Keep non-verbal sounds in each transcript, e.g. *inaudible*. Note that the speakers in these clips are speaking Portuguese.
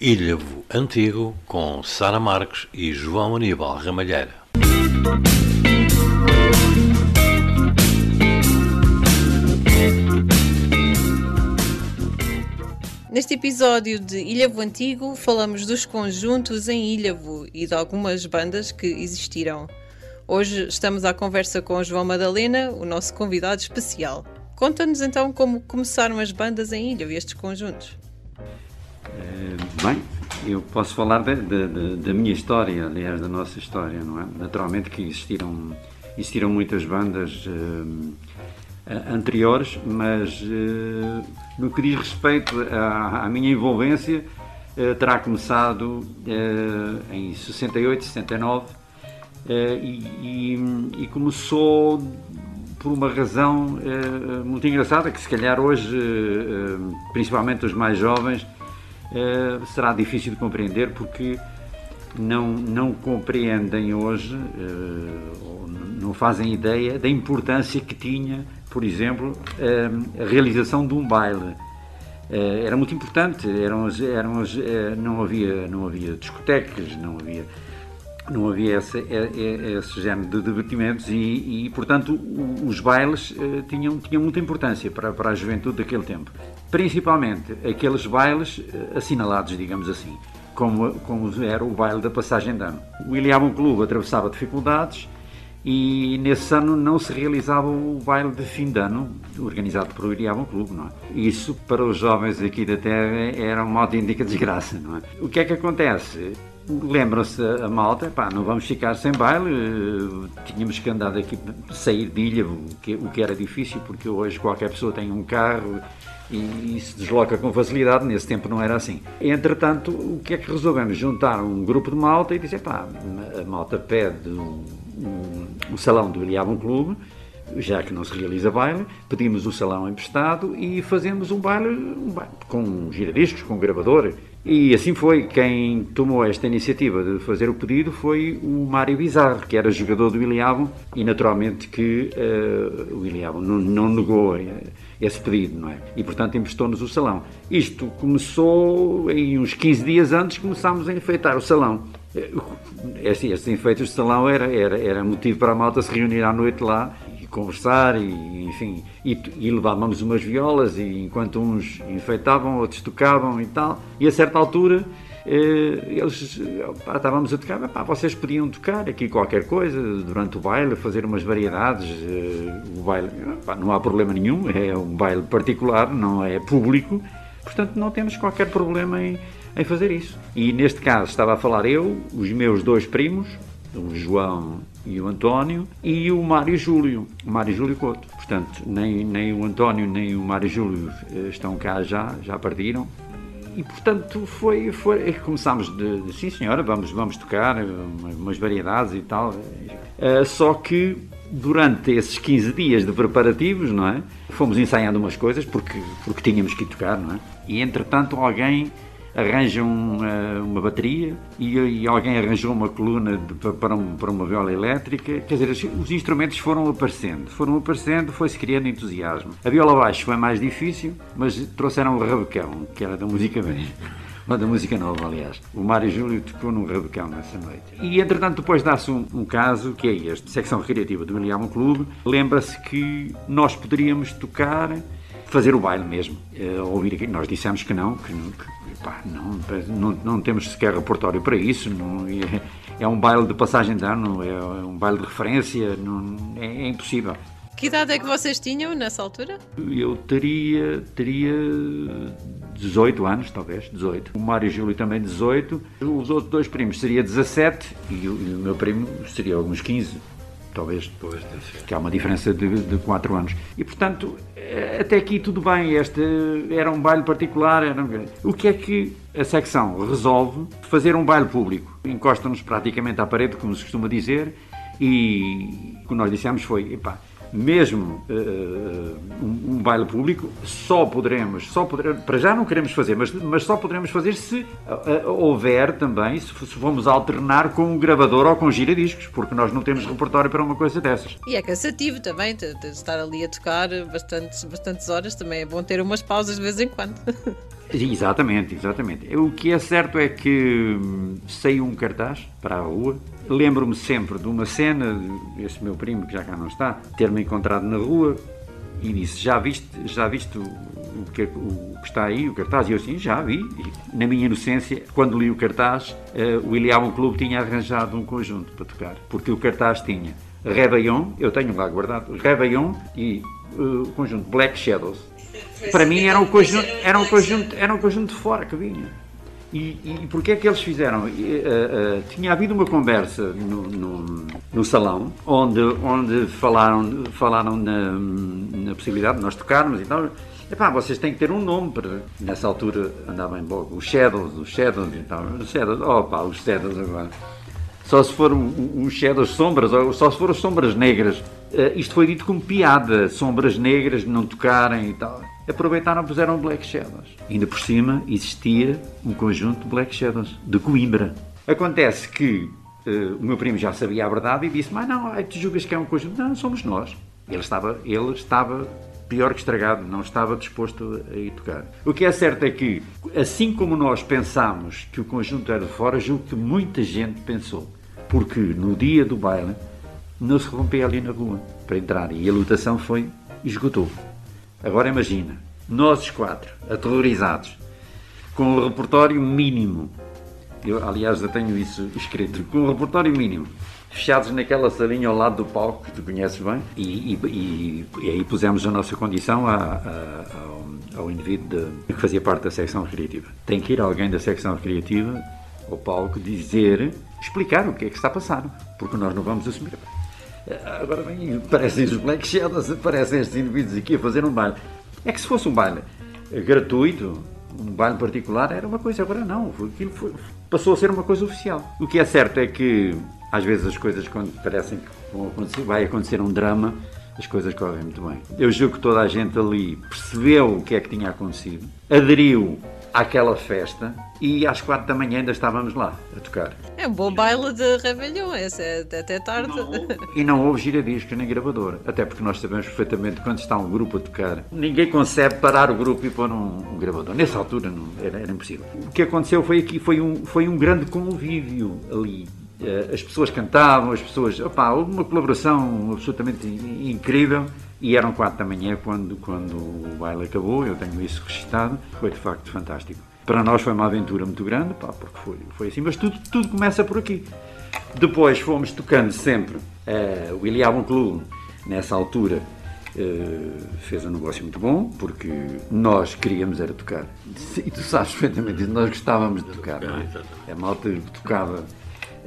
Ilhavo Antigo com Sara Marques e João Aníbal Ramalheira. Neste episódio de Ilhavo Antigo, falamos dos conjuntos em Ilhavo e de algumas bandas que existiram. Hoje estamos à conversa com João Madalena, o nosso convidado especial. Conta-nos então como começaram as bandas em Ilhavo e estes conjuntos. Eh, bem, eu posso falar da, da, minha história, aliás, da nossa história, não é? Naturalmente que existiram, existiram muitas bandas uh, anteriores, mas uh, no que diz respeito à, à minha envolvência, uh, terá começado em 68, 69 e, e, e começou por uma razão muito engraçada que se calhar hoje, principalmente os mais jovens, uh, será difícil de compreender porque não, não compreendem hoje, uh, não fazem ideia da importância que tinha, por exemplo, uh, a realização de um baile. era muito importante, eram, eram, não, havia, não havia discotecas, não havia não havia esse, esse género de divertimentos e, e portanto, os bailes tinham, tinham muita importância para, para a juventude daquele tempo principalmente aqueles bailes eh, assinalados, digamos assim, como, como era o baile da passagem de ano. O Iliabum Clube atravessava dificuldades e nesse ano não se realizava o baile de fim de ano organizado pelo Iliabum Clube, não é? Isso para os jovens aqui da Terra era uma autêntica desgraça, não é? O que é que acontece? Lembram-se a malta, pá, não vamos ficar sem baile, eh, tínhamos que andar daqui, sair de ilha, o que, o que era difícil, porque hoje qualquer pessoa tem um carro, e, e, se desloca com facilidade, nesse tempo não era assim. Entretanto, o que é que resolvemos? Juntar um grupo de malta e dizer, pá, a malta pede um, um, um salão do Iliabum Clube, já que não se realiza baile, pedimos o salão emprestado e fazemos um baile, um baile com giradiscos, com gravador. E assim foi. Quem tomou esta iniciativa de fazer o pedido foi o Mário Bizarro, que era jogador do Iliabum, e naturalmente que uh, o Iliabum não, não negou. Esse pedido, não é? E, portanto, emprestou-nos o salão. Isto começou em uns 15 dias antes, começámos a enfeitar o salão. Estes, estes enfeites de salão era, era, era motivo para a malta se reunir à noite lá conversar e, enfim, e, e levávamos umas violas e enquanto uns enfeitavam, outros tocavam e tal. E a certa altura eh, eles pá, estávamos a tocar, pá, vocês podiam tocar aqui qualquer coisa durante o baile, fazer umas variedades. Eh, o baile, pá, não há problema nenhum, é um baile particular, não é público, portanto não temos qualquer problema em, em fazer isso. E neste caso estava a falar eu, os meus dois primos, o João e o António, e o Mário Júlio, o Mário Júlio Couto. Portanto, nem, nem o António nem o Mário Júlio eh, estão cá já, já partiram, e portanto foi, foi começámos de, de, sim senhora, vamos, vamos tocar umas variedades e tal. Uh, só que durante esses 15 dias de preparativos, não é? Fomos ensaiando umas coisas porque, porque tínhamos que tocar, não é? E entretanto alguém arranjam uma, uma bateria e, e, alguém arranjou uma coluna de, para, um, para, uma viola elétrica. Quer dizer, os instrumentos foram aparecendo, foram aparecendo, foi-se criando entusiasmo. A viola baixo foi mais difícil, mas trouxeram o rabecão, que era da música velha. *laughs* da música nova, aliás. O Mário Júlio tocou num rabecão nessa noite. E, entretanto, depois dá-se um, um, caso, que é este, secção recreativa do William Clube. Lembra-se que nós poderíamos tocar, fazer o baile mesmo. Uh, ouvir aqui. Nós dissemos que não, que, que Pá, não, não, não, temos sequer repertório para isso. Não, é, é, um baile de passagem de ano, é, é um baile de referência, não, é, é, impossível. Que idade é que vocês tinham nessa altura? Eu teria, teria 18 anos, talvez, 18. O Mário e o Júlio também 18. Os outros dois primos seria 17 e o, e o meu primo seria alguns 15 talvez, depois, que há uma diferença de, de 4 anos. E, portanto, eh, até aqui tudo bem, este era um baile particular. Era... O que é que a secção resolve? Fazer um baile público. Encosta-nos praticamente à parede, como se costuma dizer, e o que nós dissemos foi, epá, mesmo uh, um, um, baile público, só poderemos, só poderemos, para já não queremos fazer, mas, mas só poderemos fazer se uh, houver também, se, se formos alternar com um gravador ou com giradiscos, porque nós não temos repertório para uma coisa dessas. E é cansativo também, de, de estar ali a tocar bastantes, bastantes horas, também é bom ter umas pausas de vez em quando. *laughs* Exatamente, exatamente. O que é certo é que hum, saiu um cartaz para a rua. Lembro-me sempre de uma cena, esse meu primo, que já cá não está, ter-me encontrado na rua e disse: Já viste, já viste o, que, o que está aí, o cartaz? E eu assim: Já vi. E, na minha inocência, quando li o cartaz, uh, o Iliabon Clube tinha arranjado um conjunto para tocar, porque o cartaz tinha Réveillon, eu tenho lá guardado, Réveillon e uh, o conjunto Black Shadows para mim era um conjunto, era um conjunto, era um conjunto de fora que vinha. E, e porquê é que eles fizeram? Uh, uh, tinha havido uma conversa no, no, no, salão onde, onde falaram, falaram na, na possibilidade de nós tocarmos e tal. Epá, vocês têm que ter um nome para. Nessa altura andava em boga os Shadows, os Shadows e tal. Os Shadows, pá, os Shadows agora. Só se for os Shadows sombras, ou só se for as sombras negras. Uh, isto foi dito como piada, sombras negras não tocarem e tal aproveitaram e puseram Black Shadows. Ainda por cima existia um conjunto de Black Shadows, de Coimbra. Acontece que uh, o meu primo já sabia a verdade e disse: Mas não, tu julgas que é um conjunto? Não, somos nós. Ele estava, ele estava pior que estragado, não estava disposto a ir tocar. O que é certo é que, assim como nós pensámos que o conjunto era de fora, julgo que muita gente pensou. Porque no dia do baile não se rompia ali na rua para entrar e a lotação foi esgotou. Agora imagina, nós os quatro, aterrorizados, com o repertório mínimo. Eu, aliás, eu tenho isso escrito, com o repertório mínimo. Fechados naquela salinha ao lado do palco, que tu conheces bem, e, e, e, e aí pusemos a nossa condição a, a, ao, ao indivíduo de, que fazia parte da secção recreativa. Tem que ir alguém da secção recreativa ao palco dizer, explicar o que é que está a passar, porque nós não vamos assumir. Agora vem, parecem os Black Shadows, parecem estes indivíduos aqui a fazer um baile. É que se fosse um baile gratuito, um baile particular, era uma coisa, agora não. Aquilo foi, passou a ser uma coisa oficial. O que é certo é que, às vezes, as coisas, quando parecem que vão acontecer, vai acontecer um drama, as coisas correm muito bem. Eu julgo que toda a gente ali percebeu o que é que tinha acontecido, aderiu àquela festa e às quatro da manhã ainda estávamos lá a tocar. É um bom baile de Réveillon, esse é até tarde. Não e não houve giradiscos nem gravador, até porque nós sabemos perfeitamente quando está um grupo a tocar, ninguém consegue parar o grupo e pôr um, um gravador. Nessa altura não, era, era, impossível. O que aconteceu foi aqui, foi um, foi um grande convívio ali. Eh, as pessoas cantavam, as pessoas. Houve uma colaboração absolutamente incrível. E eram quatro da manhã quando, quando o baile acabou, eu tenho isso registado, foi de facto fantástico. Para nós foi uma aventura muito grande, pá, porque foi, foi assim, mas tudo, tudo começa por aqui. Depois fomos tocando sempre uh, o Iliabon Clube, nessa altura, uh, fez um negócio muito bom, porque nós queríamos era tocar. E tu sabes perfeitamente isso, nós gostávamos de tocar, é? A malta tocava,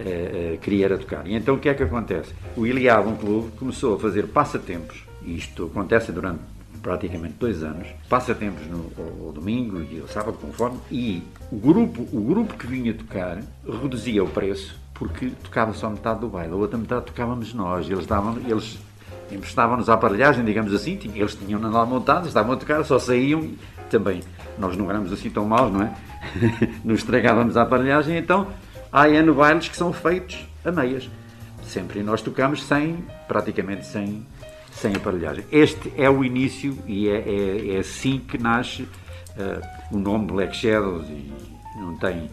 uh, queria era tocar. E então o que é que acontece? O Iliabon Clube começou a fazer passatempos isto acontece durante praticamente dois anos, passatempos no ao, domingo e ao sábado, conforme, e o grupo, o grupo que vinha tocar reduzia o preço porque tocava só metade do baile, a outra metade tocávamos nós. Eles davam, eles emprestavam-nos a aparelhagem, digamos assim, eles tinham lá montados, estavam a tocar, só saíam e também. Nós não éramos assim tão maus, não é? *laughs* Nos estragávamos a aparelhagem, então há N bailes que são feitos a meias. Sempre. E nós tocamos sem, praticamente sem, sem aparelhagem. Este é o início e é, é, é assim que nasce uh, o nome Black Shadows e não tem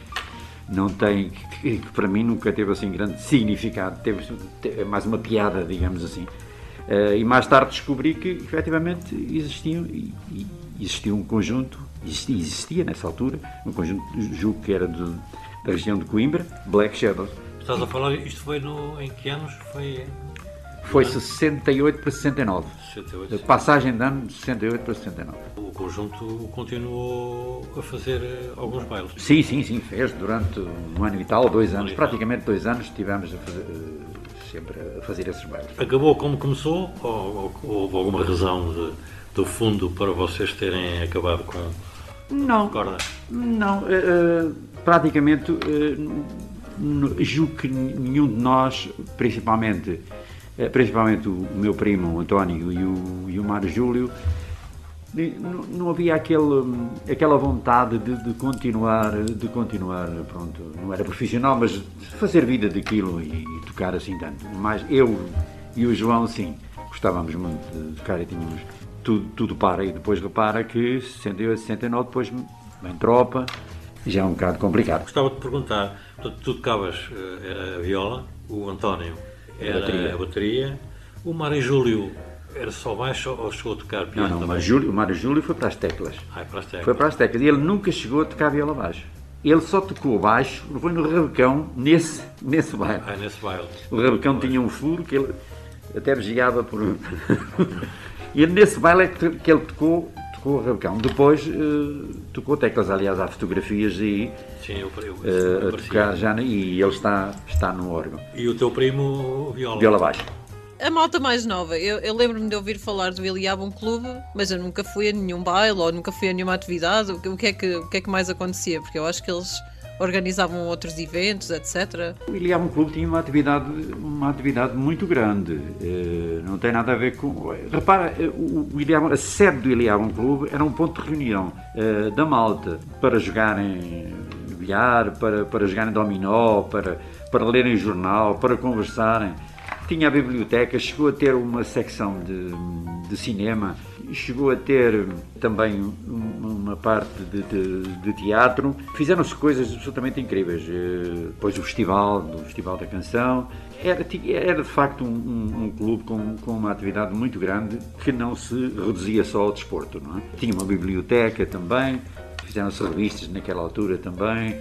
não tem que, para mim nunca teve assim grande significado teve, mais uma piada digamos assim uh, e mais tarde descobri que efetivamente existiam e existia um conjunto existia, existia, nessa altura um conjunto julgo que era de, da região de Coimbra Black Shadows Estás a falar, isto foi no, em que anos? Foi foi 68 para 69. 68, Passagem de ano de 68 para 69. O conjunto continuou a fazer eh, alguns bailes? Sim, sim, sim, fez durante um ano e tal, dois anos, praticamente dois anos estivemos a fazer, eh, sempre a fazer esses bailes. Acabou como começou ou, ou houve alguma razão de, do fundo para vocês terem acabado com não, corda? Não, uh, praticamente uh, julgo que nenhum de nós, principalmente eh, principalmente o, meu primo o António e o, e o Mário Júlio, não, não, havia aquele, aquela vontade de, de, continuar, de continuar, pronto, não era profissional, mas fazer vida daquilo e, e, tocar assim tanto. Mas eu e o João, sim, gostávamos muito de tocar e tínhamos tudo, tudo para. E depois repara que 68, 69, depois vem tropa, já é um bocado complicado. Gostava de perguntar, tu, tu tocavas eh, a viola, o António era a bateria, a bateria o Mário Júlio era só baixo ou chegou a tocar piano? Não, não, mas Júlio, o Mário Júlio foi para as teclas. Ah, é para as teclas. Foi para as teclas. E ele nunca chegou a tocar viola baixo. Ele só tocou baixo, foi no Rabecão, nesse, nesse baile. Ah, nesse baile. O Rabecão tinha um furo que ele até vigiava por. *laughs* e nesse baile é que ele tocou, tocou o Rabecão. Depois uh, tocou teclas, aliás, há fotografias aí. Sim, eu, eu, uh, a tocar já, e ele está, está no órgão. E o teu primo, viola? Viola baixo a malta mais nova. Eu, eu lembro-me de ouvir falar do Iliabum Clube, mas eu nunca fui a nenhum baile ou nunca fui a nenhuma atividade. O, o, que é que, o que é que mais acontecia? Porque eu acho que eles organizavam outros eventos, etc. O Iliabum Clube tinha uma atividade, uma atividade muito grande. Uh, não tem nada a ver com. Repara, eh, o, o Iliabum, a sede do Iliabum Clube era um ponto de reunião uh, da malta para jogarem bilhar, para, para jogarem dominó, para, para lerem jornal, para conversarem tinha a biblioteca, chegou a ter uma secção de, de cinema, chegou a ter também uma parte de, de, de teatro. Fizeram-se coisas absolutamente incríveis. Eh, depois o festival, do Festival da Canção. Era, era de facto um, um, um clube com, com, uma atividade muito grande que não se reduzia só ao desporto. Não é? Tinha uma biblioteca também, fizeram-se revistas naquela altura também,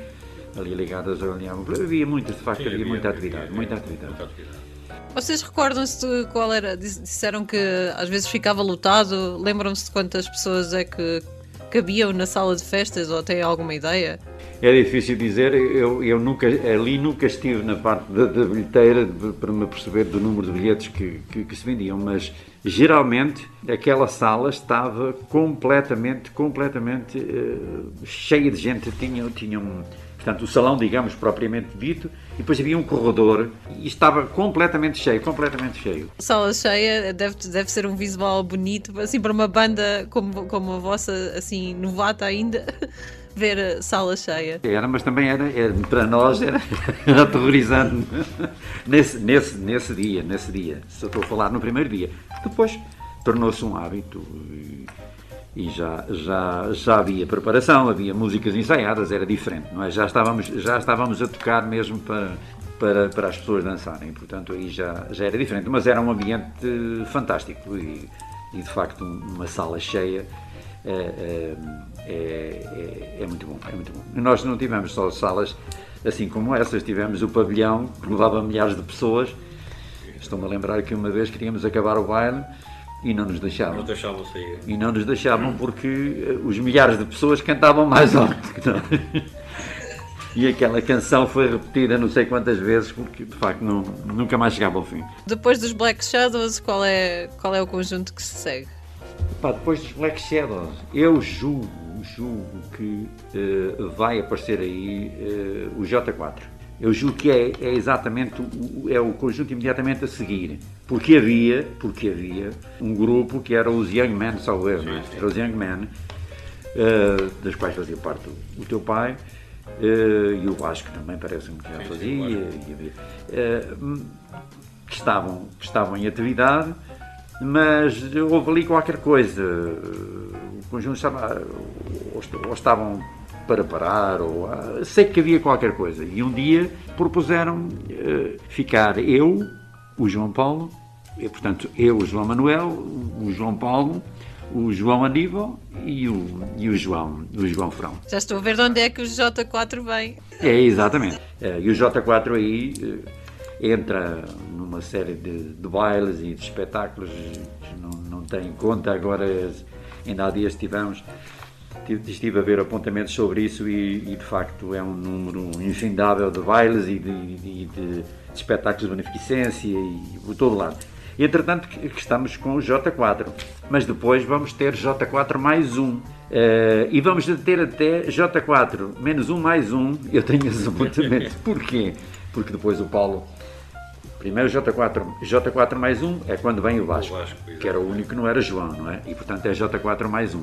ali ligadas ao Havia muitas, de facto, Sim, havia, havia, muita atividade. Havia, muita atividade. Muita atividade. Vocês recordam-se de qual era? Disseram que às vezes ficava lotado. Lembram-se de quantas pessoas é que cabiam na sala de festas ou têm alguma ideia? É difícil dizer, eu, eu nunca, ali nunca estive na parte da, da bilheteira para me perceber do número de bilhetes que, que, que, se vendiam, mas geralmente aquela sala estava completamente, completamente uh, cheia de gente, tinha, tinha um, portanto, o salão, digamos, propriamente dito, e depois havia um corredor e estava completamente cheio, completamente cheio. Sala cheia deve, deve ser um visual bonito, assim, para uma banda como, como a vossa, assim, novata ainda. *laughs* ver sala cheia. Era, mas também era, era para nós era, *laughs* era aterrorizante nesse, nesse, nesse dia, nesse dia. Se eu estou a falar no primeiro dia. Depois tornou-se um hábito. E, e já, já, já havia preparação, havia músicas ensaiadas, era diferente, não é? Já estávamos, já estávamos a tocar mesmo para, para, para as pessoas dançarem, portanto aí já, já era diferente, mas era um ambiente fantástico e, e de facto uma sala cheia é, é, é, é, muito bom, é muito bom. Nós não tivemos só salas assim como essas, tivemos o pavilhão que levava milhares de pessoas, estou-me a lembrar que uma vez queríamos acabar o baile e não nos deixavam. Não deixavam sair. E não nos deixavam porque eh, os milhares de pessoas cantavam mais alto que nós. E aquela canção foi repetida não sei quantas vezes porque de facto não, nunca mais chegava ao fim. Depois dos Black Shadows, qual é, qual é o conjunto que se segue? Pá, depois dos Black Shadows, eu julgo, julgo que uh, vai aparecer aí uh, o J4. Eu julgo que é, é exatamente o, é o conjunto imediatamente a seguir. Porque havia, porque havia um grupo que era os Young Men, salvo erro, é? era os Young Men, uh, das quais fazia parte o, o teu pai, uh, e o Vasco também parece-me que já fazia, e uh, que, estavam, que estavam em atividade, mas houve ali qualquer coisa. O conjunto estava, ou, ou estavam para parar, ou ah, sei que havia qualquer coisa. E um dia propuseram uh, ficar eu, o João Paulo, e, portanto, eu, o João Manuel, o João Paulo, o João Aníbal e o, e o João, o João Frão. Já estou a ver de onde é que o J4 vem. É, exatamente. É, e o J4 aí uh, entra numa série de, de bailes e de espetáculos, não, não tem conta agora, ainda há dias tivemos estive a ver apontamentos sobre isso e, e, de facto é um número infindável de bailes e de, de, de espetáculos de beneficência e por todo lado. Entretanto, que estamos com o J4, mas depois vamos ter J4 mais um. Uh, e vamos ter até J4 menos um mais um. Eu tenho esse apontamentos. *laughs* Porquê? Porque depois o Paulo Primeiro J4, J4 mais 1 é quando vem o Vasco, o Vasco que era o único que não era João, não é? E portanto é J4 mais 1.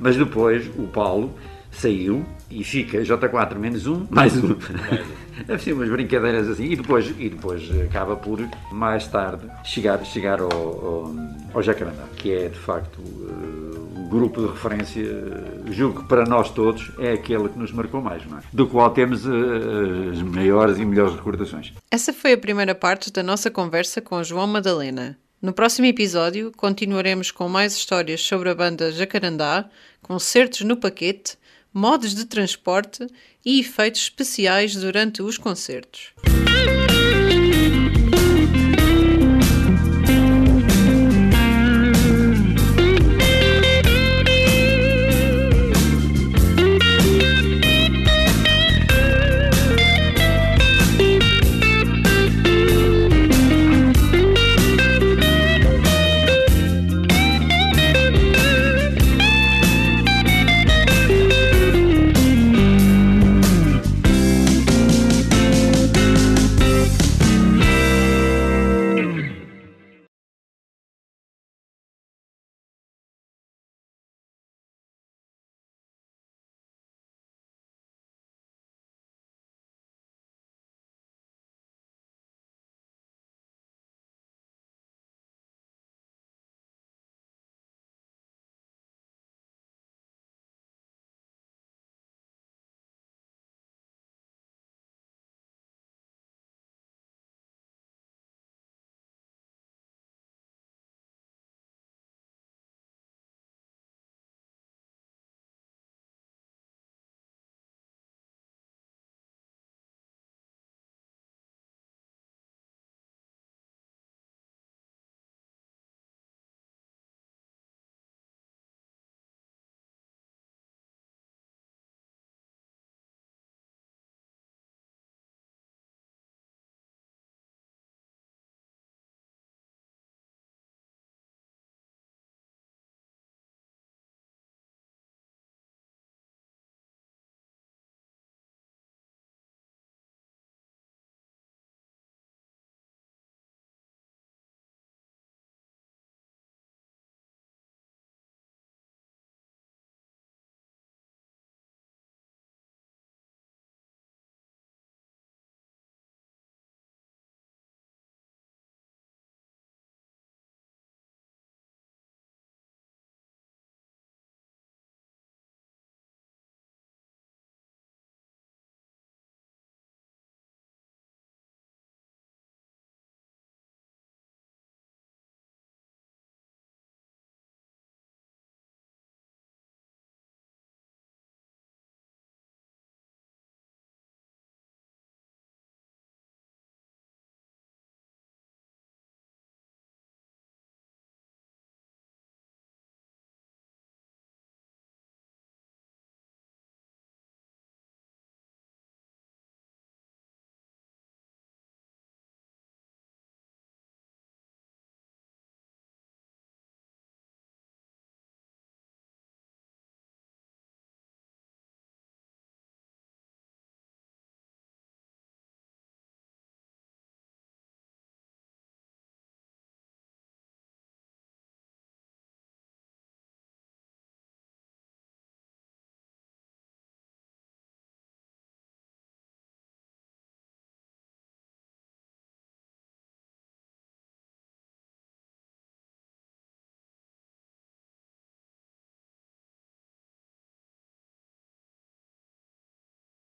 Mas depois o Paulo saiu e fica J4 menos 1 mais 1. Deve ser umas brincadeiras assim. E depois, e depois acaba por, mais tarde, chegar, chegar ao, ao, ao Jacarandá, que é de facto o grupo de referência, julgo que para nós todos é aquele que nos marcou mais, é? do qual temos uh, as maiores e melhores recordações. Essa foi a primeira parte da nossa conversa com João Madalena. No próximo episódio, continuaremos com mais histórias sobre a banda Jacarandá, concertos no paquete modos de transporte e efeitos especiais durante os concertos.